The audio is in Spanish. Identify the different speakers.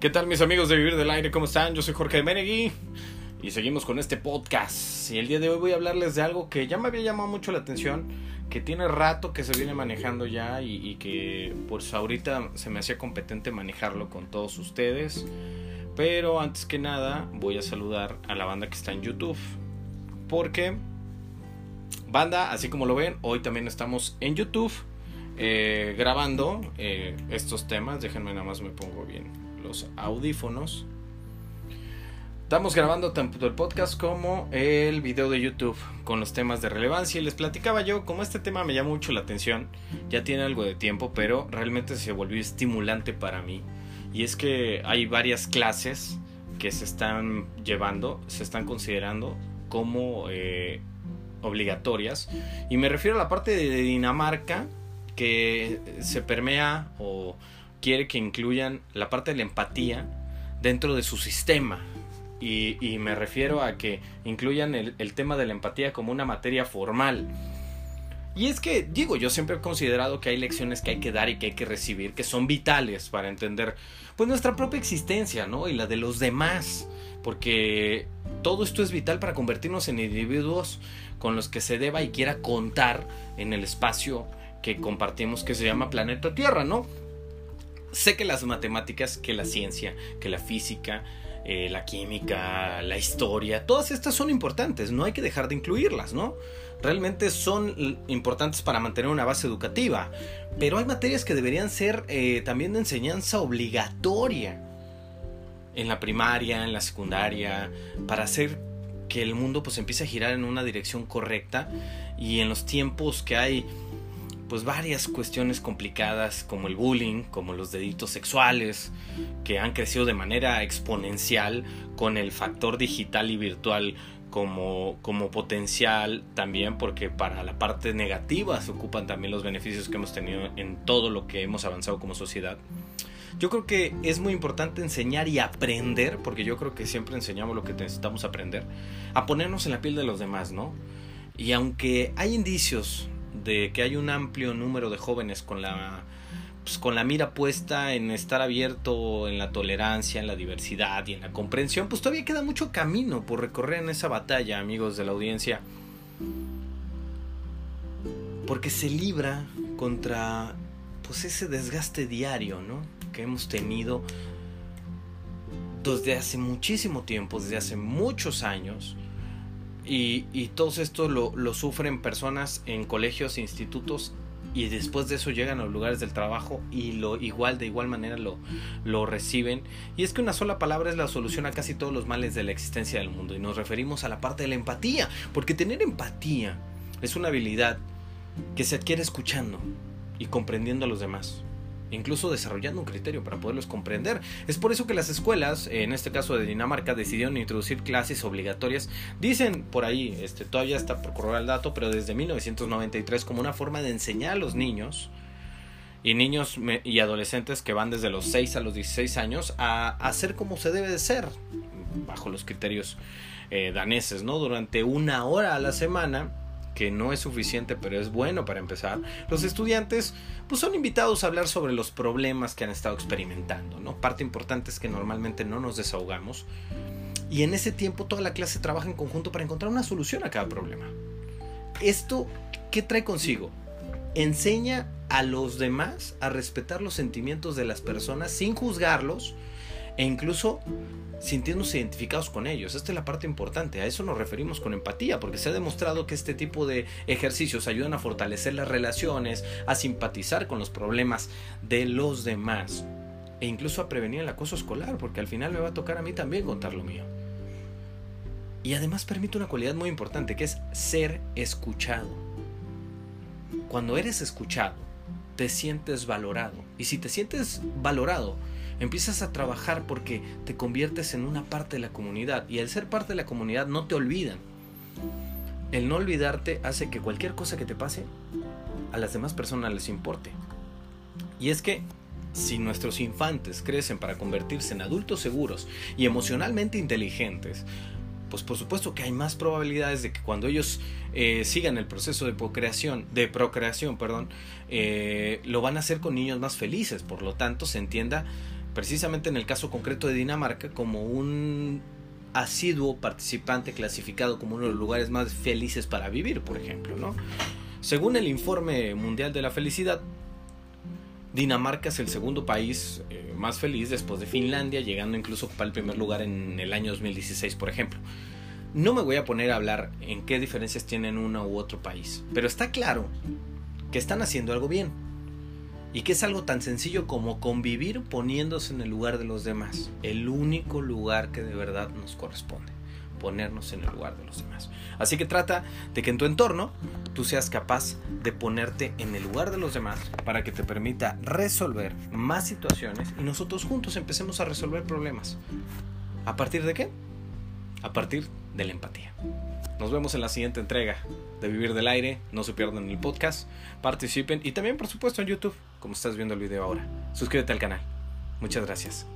Speaker 1: ¿Qué tal mis amigos de Vivir del Aire? ¿Cómo están? Yo soy Jorge Menegui y seguimos con este podcast. Y el día de hoy voy a hablarles de algo que ya me había llamado mucho la atención, que tiene rato que se viene manejando ya y, que pues ahorita se me hacía competente manejarlo con todos ustedes. Pero antes que nada voy a saludar a la banda que está en YouTube. Porque, banda, así como lo ven, hoy también estamos en YouTube. Eh, grabando eh, estos temas. Déjenme nada más me pongo bien los audífonos. Estamos grabando tanto el podcast como el video de YouTube con los temas de relevancia les platicaba yo, como este tema me llama mucho la atención, ya tiene algo de tiempo, pero realmente se volvió estimulante para mí. Y es que hay varias clases que se están llevando, se están considerando como eh, obligatorias. Y me refiero a la parte de Dinamarca que se permea o quiere que incluyan la parte de la empatía dentro de su sistema. Y, me refiero a que incluyan el, el, tema de la empatía como una materia formal. Y es que, digo, yo siempre he considerado que hay lecciones que hay que dar y que hay que recibir, que son vitales para entender, pues, nuestra propia existencia, ¿no? Y la de los demás. Porque todo esto es vital para convertirnos en individuos con los que se deba y quiera contar en el espacio que compartimos que se llama planeta Tierra, ¿no? sé que las matemáticas, que la ciencia, que la física, eh, la química, la historia, todas estas son importantes, no hay que dejar de incluirlas, ¿no? Realmente son importantes para mantener una base educativa, pero hay materias que deberían ser eh, también de enseñanza obligatoria en la primaria, en la secundaria, para hacer que el mundo pues empiece a girar en una dirección correcta y en los tiempos que hay pues varias cuestiones complicadas como el bullying, como los deditos sexuales, que han crecido de manera exponencial con el factor digital y virtual como, como potencial también, porque para la parte negativa se ocupan también los beneficios que hemos tenido en todo lo que hemos avanzado como sociedad. Yo creo que es muy importante enseñar y aprender, porque yo creo que siempre enseñamos lo que necesitamos aprender, a ponernos en la piel de los demás, ¿no? Y aunque hay indicios de que hay un amplio número de jóvenes con la pues, con la mira puesta en estar abierto en la tolerancia, en la diversidad y en la comprensión, pues todavía queda mucho camino por recorrer en esa batalla, amigos de la audiencia. Porque se libra contra pues ese desgaste diario, ¿no? que hemos tenido desde hace muchísimo tiempo, desde hace muchos años y, y todo esto lo, lo, sufren personas en colegios, institutos y después de eso llegan a los lugares del trabajo y lo igual de igual manera lo, lo reciben. Y es que una sola palabra es la solución a casi todos los males de la existencia del mundo. Y nos referimos a la parte de la empatía. Porque tener empatía es una habilidad que se adquiere escuchando y comprendiendo a los demás incluso desarrollando un criterio para poderlos comprender. Es por eso que las escuelas, en este caso de Dinamarca, decidieron introducir clases obligatorias. Dicen por ahí, este, todavía está por correr el dato, pero desde 1993 como una forma de enseñar a los niños y niños y adolescentes que van desde los 6 a los 16 años a hacer como se debe de ser, bajo los criterios eh, daneses, ¿no? Durante una hora a la semana que no es suficiente, pero es bueno para empezar, los estudiantes pues son invitados a hablar sobre los problemas que han estado experimentando, ¿no? Parte importante es que normalmente no nos desahogamos y en ese tiempo toda la clase trabaja en conjunto para encontrar una solución a cada problema. Esto, ¿qué trae consigo? Enseña a los demás a respetar los sentimientos de las personas sin juzgarlos e incluso sintiéndose identificados con ellos. Esta es la parte importante, a eso nos referimos con empatía, porque se ha demostrado que este tipo de ejercicios ayudan a fortalecer las relaciones, a simpatizar con los problemas de los demás e incluso a prevenir el acoso escolar, porque al final me va a tocar a mí también contar lo mío. Y además permite una cualidad muy importante, que es ser escuchado. Cuando eres escuchado, te sientes valorado. Y si te sientes valorado, empiezas a trabajar porque te conviertes en una parte de la comunidad y al ser parte de la comunidad no te olvidan. El no olvidarte hace que cualquier cosa que te pase a las demás personas les importe. Y es que si nuestros infantes crecen para convertirse en adultos seguros y emocionalmente inteligentes, pues por supuesto que hay más probabilidades de que cuando ellos eh, sigan el proceso de procreación, de procreación, perdón, eh, lo van a hacer con niños más felices. Por lo tanto, se entienda precisamente en el caso concreto de Dinamarca, como un asiduo participante clasificado como uno de los lugares más felices para vivir, por ejemplo, ¿no? Según el informe mundial de la felicidad, Dinamarca es el segundo país eh, más feliz después de Finlandia, llegando incluso a ocupar el primer lugar en el año 2016, por ejemplo. No me voy a poner a hablar en qué diferencias tienen uno u otro país, pero está claro que están haciendo algo bien y que es algo tan sencillo como convivir poniéndose en el lugar de los demás, el único lugar que de verdad nos corresponde, ponernos en el lugar de los demás. Así que trata de que en tu entorno tú seas capaz de ponerte en el lugar de los demás para que te permita resolver más situaciones y nosotros juntos empecemos a resolver problemas. ¿A partir de qué? A partir de la empatía. Nos vemos en la siguiente entrega de Vivir del Aire. No se pierdan el podcast. Participen y también, por supuesto, en YouTube, como estás viendo el video ahora. Suscríbete al canal. Muchas gracias.